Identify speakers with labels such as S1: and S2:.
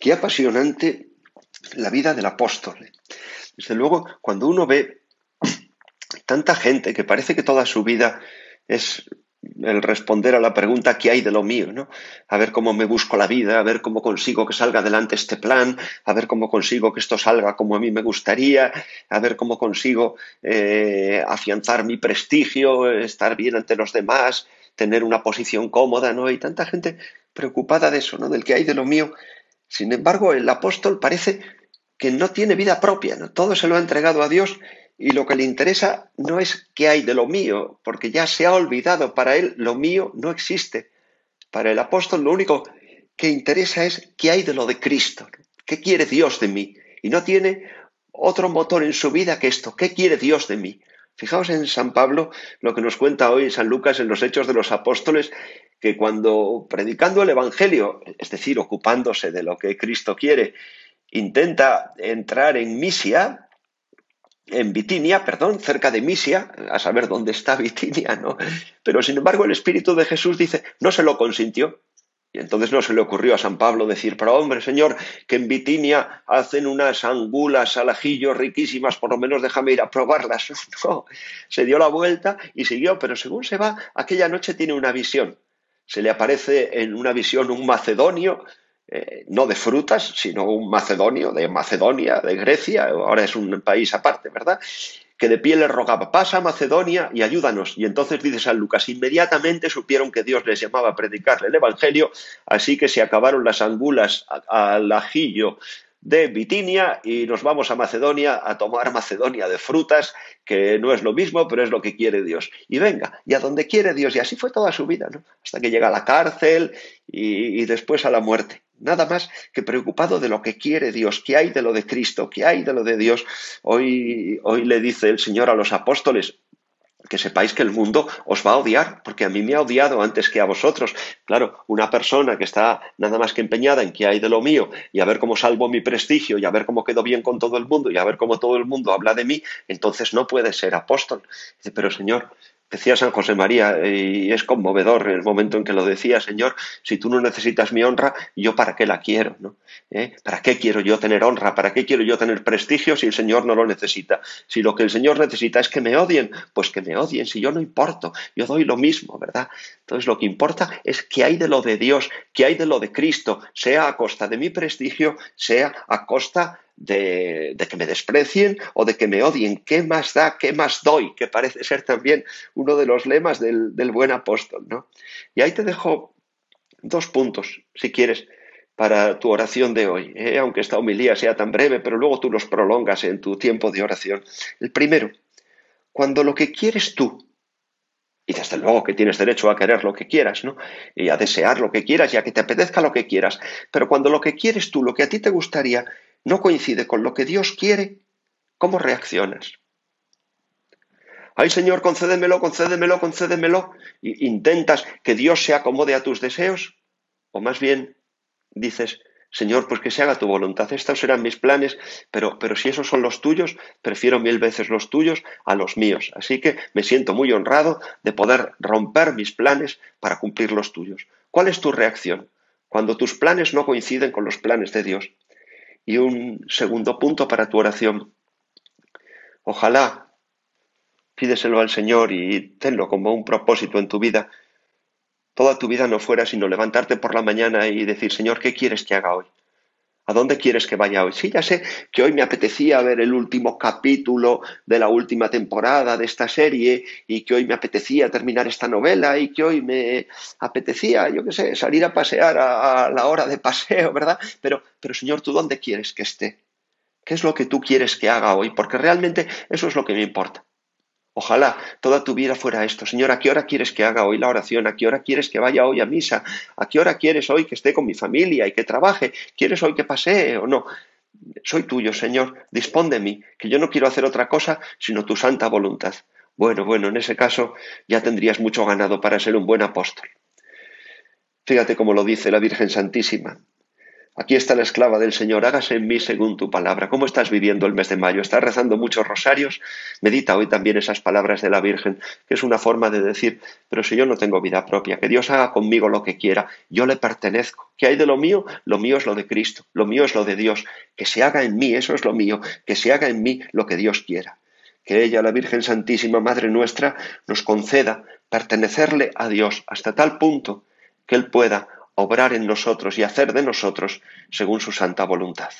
S1: Qué apasionante la vida del apóstol. Desde luego, cuando uno ve tanta gente que parece que toda su vida es el responder a la pregunta ¿qué hay de lo mío? ¿no? A ver cómo me busco la vida, a ver cómo consigo que salga adelante este plan, a ver cómo consigo que esto salga como a mí me gustaría, a ver cómo consigo eh, afianzar mi prestigio, estar bien ante los demás, tener una posición cómoda, ¿no? Hay tanta gente preocupada de eso, ¿no? Del que hay de lo mío. Sin embargo, el apóstol parece que no tiene vida propia. Todo se lo ha entregado a Dios y lo que le interesa no es qué hay de lo mío, porque ya se ha olvidado, para él lo mío no existe. Para el apóstol lo único que interesa es qué hay de lo de Cristo, qué quiere Dios de mí. Y no tiene otro motor en su vida que esto, qué quiere Dios de mí. Fijaos en San Pablo lo que nos cuenta hoy San Lucas en los Hechos de los Apóstoles, que cuando predicando el Evangelio, es decir, ocupándose de lo que Cristo quiere, intenta entrar en Misia, en Bitinia, perdón, cerca de Misia, a saber dónde está Bitinia, ¿no? Pero sin embargo el Espíritu de Jesús dice, no se lo consintió. Y entonces no se le ocurrió a San Pablo decir, pero hombre, Señor, que en Bitinia hacen unas angulas al ajillo riquísimas, por lo menos déjame ir a probarlas. No, se dio la vuelta y siguió, pero según se va, aquella noche tiene una visión. Se le aparece en una visión un macedonio eh, no de frutas, sino un macedonio, de Macedonia, de Grecia, ahora es un país aparte, ¿verdad? Que de pie le rogaba, pasa a Macedonia y ayúdanos. Y entonces dice San Lucas, inmediatamente supieron que Dios les llamaba a predicarle el Evangelio, así que se acabaron las angulas al ajillo de Bitinia y nos vamos a Macedonia a tomar Macedonia de frutas, que no es lo mismo, pero es lo que quiere Dios. Y venga, y a donde quiere Dios, y así fue toda su vida, ¿no? Hasta que llega a la cárcel y después a la muerte nada más que preocupado de lo que quiere Dios, qué hay de lo de Cristo, qué hay de lo de Dios. Hoy, hoy le dice el Señor a los apóstoles, que sepáis que el mundo os va a odiar, porque a mí me ha odiado antes que a vosotros. Claro, una persona que está nada más que empeñada en qué hay de lo mío y a ver cómo salvo mi prestigio y a ver cómo quedo bien con todo el mundo y a ver cómo todo el mundo habla de mí, entonces no puede ser apóstol. Dice, pero Señor, Decía San José María, y es conmovedor el momento en que lo decía, Señor, si tú no necesitas mi honra, ¿yo para qué la quiero? ¿no? ¿Eh? ¿Para qué quiero yo tener honra? ¿Para qué quiero yo tener prestigio si el Señor no lo necesita? Si lo que el Señor necesita es que me odien, pues que me odien, si yo no importo, yo doy lo mismo, ¿verdad? Entonces lo que importa es que hay de lo de Dios, que hay de lo de Cristo, sea a costa de mi prestigio, sea a costa de, que me desprecien o de que me odien. ¿Qué más da? ¿Qué más doy? Que parece ser también uno de los lemas del, buen apóstol. ¿no? Y ahí te dejo dos puntos, si quieres, para tu oración de hoy, ¿eh? aunque esta homilía sea tan breve, pero luego tú los prolongas en tu tiempo de oración. El primero, cuando lo que quieres tú, y desde luego que tienes derecho a querer lo que quieras, ¿no? Y a desear lo que quieras y a que te apetezca lo que quieras, pero cuando lo que quieres tú, lo que a ti te gustaría, no coincide con lo que Dios quiere, ¿cómo reaccionas? Ay Señor, concédemelo, concédemelo, concédemelo. ¿Y intentas que Dios se acomode a tus deseos? O más bien dices, Señor, pues que se haga tu voluntad. Estos serán mis planes, pero, pero si esos son los tuyos, prefiero mil veces los tuyos a los míos. Así que me siento muy honrado de poder romper mis planes para cumplir los tuyos. ¿Cuál es tu reacción cuando tus planes no coinciden con los planes de Dios? Y un segundo punto para tu oración. Ojalá pídeselo al Señor y tenlo como un propósito en tu vida. Toda tu vida no fuera sino levantarte por la mañana y decir, Señor, ¿qué quieres que haga hoy? ¿A dónde quieres que vaya hoy? Sí, ya sé que hoy me apetecía ver el último capítulo de la última temporada de esta serie y que hoy me apetecía terminar esta novela y que hoy me apetecía, yo qué sé, salir a pasear a, la hora de paseo, ¿verdad? Pero, pero Señor, ¿tú dónde quieres que esté? ¿Qué es lo que tú quieres que haga hoy? Porque realmente eso es lo que me importa. Ojalá toda tu vida fuera esto. Señor, ¿a qué hora quieres que haga hoy la oración? ¿A qué hora quieres que vaya hoy a misa? ¿A qué hora quieres hoy que esté con mi familia y que trabaje? ¿Quieres hoy que pasee o no? Soy tuyo, Señor. Dispón de mí, que yo no quiero hacer otra cosa sino tu santa voluntad. Bueno, bueno, en ese caso ya tendrías mucho ganado para ser un buen apóstol. Fíjate cómo lo dice la Virgen Santísima. Aquí está la esclava del Señor, hágase en mí según tu palabra. ¿Cómo estás viviendo el mes de mayo? ¿Estás rezando muchos rosarios? Medita hoy también esas palabras de la Virgen, que es una forma de decir, pero si yo no tengo vida propia, que Dios haga conmigo lo que quiera, yo le pertenezco. ¿Qué hay de lo mío? Lo mío es lo de Cristo, lo mío es lo de Dios. Que se haga en mí, eso es lo mío, que se haga en mí lo que Dios quiera. Que ella, la Virgen Santísima, Madre nuestra, nos conceda pertenecerle a Dios hasta tal punto que Él pueda obrar en nosotros y hacer de nosotros según su santa voluntad.